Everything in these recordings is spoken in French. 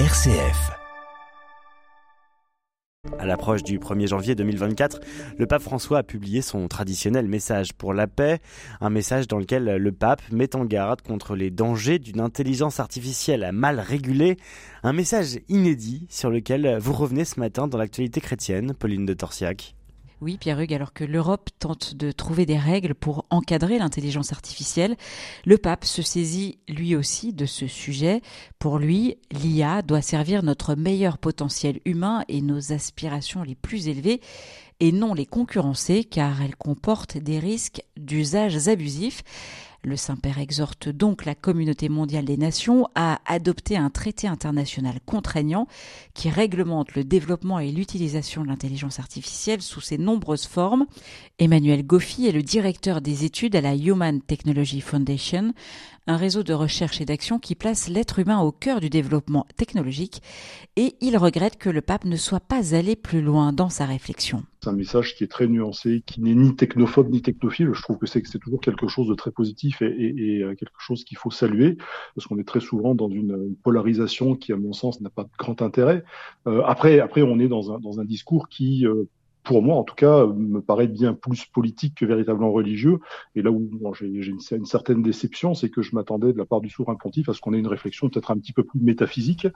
RCF. À l'approche du 1er janvier 2024, le pape François a publié son traditionnel message pour la paix, un message dans lequel le pape met en garde contre les dangers d'une intelligence artificielle mal régulée, un message inédit sur lequel vous revenez ce matin dans l'actualité chrétienne, Pauline de Torsiac. Oui, Pierre Hugues, alors que l'Europe tente de trouver des règles pour encadrer l'intelligence artificielle, le pape se saisit lui aussi de ce sujet. Pour lui, l'IA doit servir notre meilleur potentiel humain et nos aspirations les plus élevées et non les concurrencer car elle comporte des risques d'usages abusifs. Le Saint-Père exhorte donc la communauté mondiale des nations à adopter un traité international contraignant qui réglemente le développement et l'utilisation de l'intelligence artificielle sous ses nombreuses formes. Emmanuel Goffi est le directeur des études à la Human Technology Foundation, un réseau de recherche et d'action qui place l'être humain au cœur du développement technologique et il regrette que le pape ne soit pas allé plus loin dans sa réflexion. C'est un message qui est très nuancé, qui n'est ni technophobe ni technophile. Je trouve que c'est toujours quelque chose de très positif et, euh, quelque chose qu'il faut saluer, parce qu'on est très souvent dans une, polarisation qui, à mon sens, n'a pas de grand intérêt. Euh, après, on est dans un, dans un discours qui euh, pour moi, en tout cas, me paraît bien plus politique que véritablement religieux. Et là où j'ai une, une, certaine déception, c'est que je m'attendais de la part du souverain pontife à ce qu'on ait une réflexion peut-être un petit peu plus métaphysique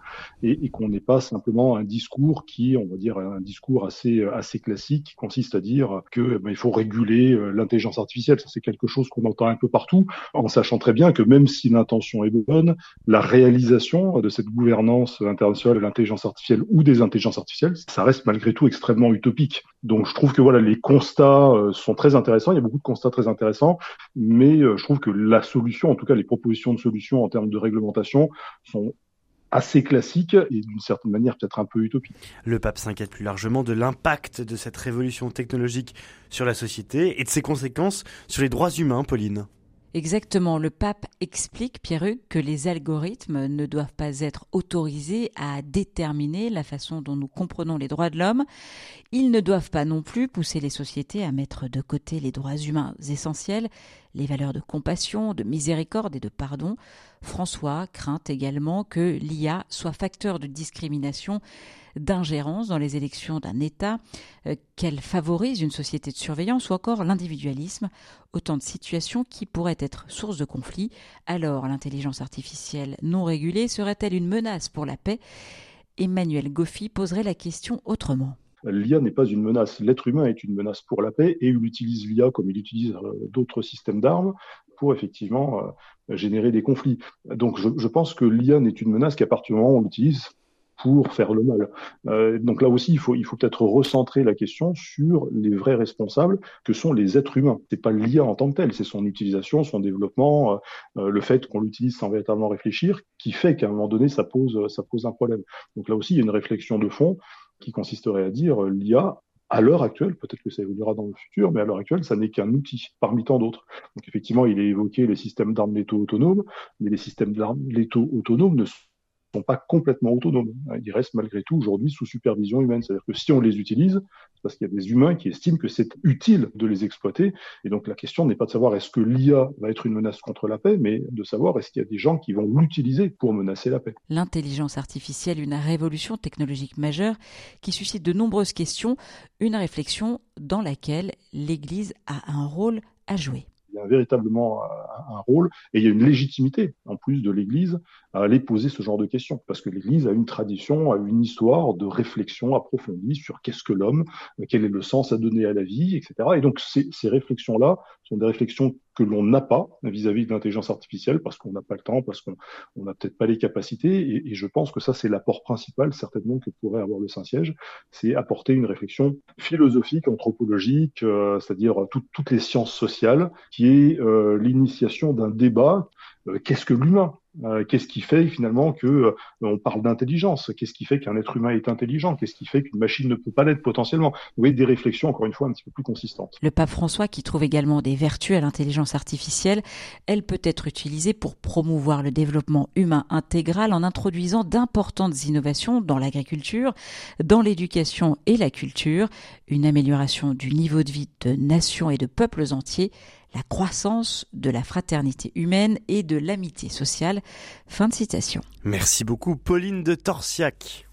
et, qu'on n'ait pas simplement un discours qui, on va dire, un discours assez assez classique qui consiste à dire que ben, il faut réguler euh, l'intelligence artificielle. Ça, c'est quelque chose qu'on entend un peu partout, en sachant très bien que même si l'intention est bonne, la réalisation de cette gouvernance internationale de l'intelligence artificielle ou des intelligences artificielles, ça reste malgré tout extrêmement utopique. Donc je trouve que voilà les constats euh, sont très intéressants. Il y a beaucoup de constats très intéressants, mais euh, je trouve que la solution, en tout cas les propositions de solutions en termes de réglementation, sont assez classiques et d'une certaine manière peut-être un peu utopiques. Le pape s'inquiète plus largement de l'impact de cette révolution technologique sur la société et de ses conséquences sur les droits humains, Pauline. Exactement, le pape explique, Pierre Hugues, que les algorithmes ne doivent pas être autorisés à déterminer la façon dont nous comprenons les droits de l'homme. Ils ne doivent pas non plus pousser les sociétés à mettre de côté les droits humains essentiels, les valeurs de compassion, de miséricorde et de pardon. François craint également que l'IA soit facteur de discrimination d'ingérence dans les élections d'un État, euh, qu'elle favorise une société de surveillance ou encore l'individualisme, autant de situations qui pourraient être source de conflits. Alors l'intelligence artificielle non régulée serait-elle une menace pour la paix? Emmanuel Goffi poserait la question autrement. L'IA n'est pas une menace. L'être humain est une menace pour la paix et il utilise l'IA comme il utilise euh, d'autres systèmes d'armes pour effectivement euh, générer des conflits. Donc je, pense que l'IA n'est une menace qu'à partir du moment où on l'utilise pour faire le mal. Euh, donc là aussi, il faut, peut-être recentrer la question sur les vrais responsables que sont les êtres humains. C'est pas l'IA en tant que tel, c'est son utilisation, son développement, euh, le fait qu'on l'utilise sans véritablement réfléchir, qui fait qu'à un moment donné, ça pose, ça pose un problème. Donc là aussi, il y a une réflexion de fond qui consisterait à dire l'IA à l'heure actuelle, peut-être que ça évoluera dans le futur, mais à l'heure actuelle, ça n'est qu'un outil parmi tant d'autres. Donc effectivement, il est évoqué les systèmes d'armes létaux autonomes, mais les systèmes d'armes létaux autonomes ne sont pas complètement autonomes. Ils restent malgré tout aujourd'hui sous supervision humaine. C'est-à-dire que si on les utilise, c'est parce qu'il y a des humains qui estiment que c'est utile de les exploiter. Et donc la question n'est pas de savoir est-ce que l'IA va être une menace contre la paix, mais de savoir est-ce qu'il y a des gens qui vont l'utiliser pour menacer la paix. L'intelligence artificielle, une révolution technologique majeure qui suscite de nombreuses questions, une réflexion dans laquelle l'Église a un rôle à jouer il y a véritablement un, rôle et il y a une légitimité en plus de l'Église à aller poser ce genre de questions parce que l'Église a une tradition, a une histoire de réflexion approfondie sur qu'est-ce que l'homme, quel est le sens à donner à la vie, etc. Et donc ces, réflexions-là sont des réflexions que l'on n'a pas vis-à-vis de l'intelligence artificielle parce qu'on n'a pas le temps, parce qu'on n'a peut-être pas les capacités. Et, je pense que ça, c'est l'apport principal certainement que pourrait avoir le Saint-Siège, c'est apporter une réflexion philosophique, anthropologique, euh, c'est-à-dire tout, toutes les sciences sociales, qui est euh, l'initiation d'un débat. Euh, qu'est-ce que l'humain? Euh, qu'est-ce qui fait finalement que euh, on parle d'intelligence? Qu'est-ce qui fait qu'un être humain est intelligent? Qu'est-ce qui fait qu'une machine ne peut pas l'être potentiellement? Vous voyez des réflexions encore une fois un petit peu plus consistantes. Le pape François qui trouve également des vertus à l'intelligence artificielle, elle peut être utilisée pour promouvoir le développement humain intégral en introduisant d'importantes innovations dans l'agriculture, dans l'éducation et la culture, une amélioration du niveau de vie de nations et de peuples entiers. la croissance de la fraternité humaine et de l'amitié sociale. Merci beaucoup Pauline de Torsiac.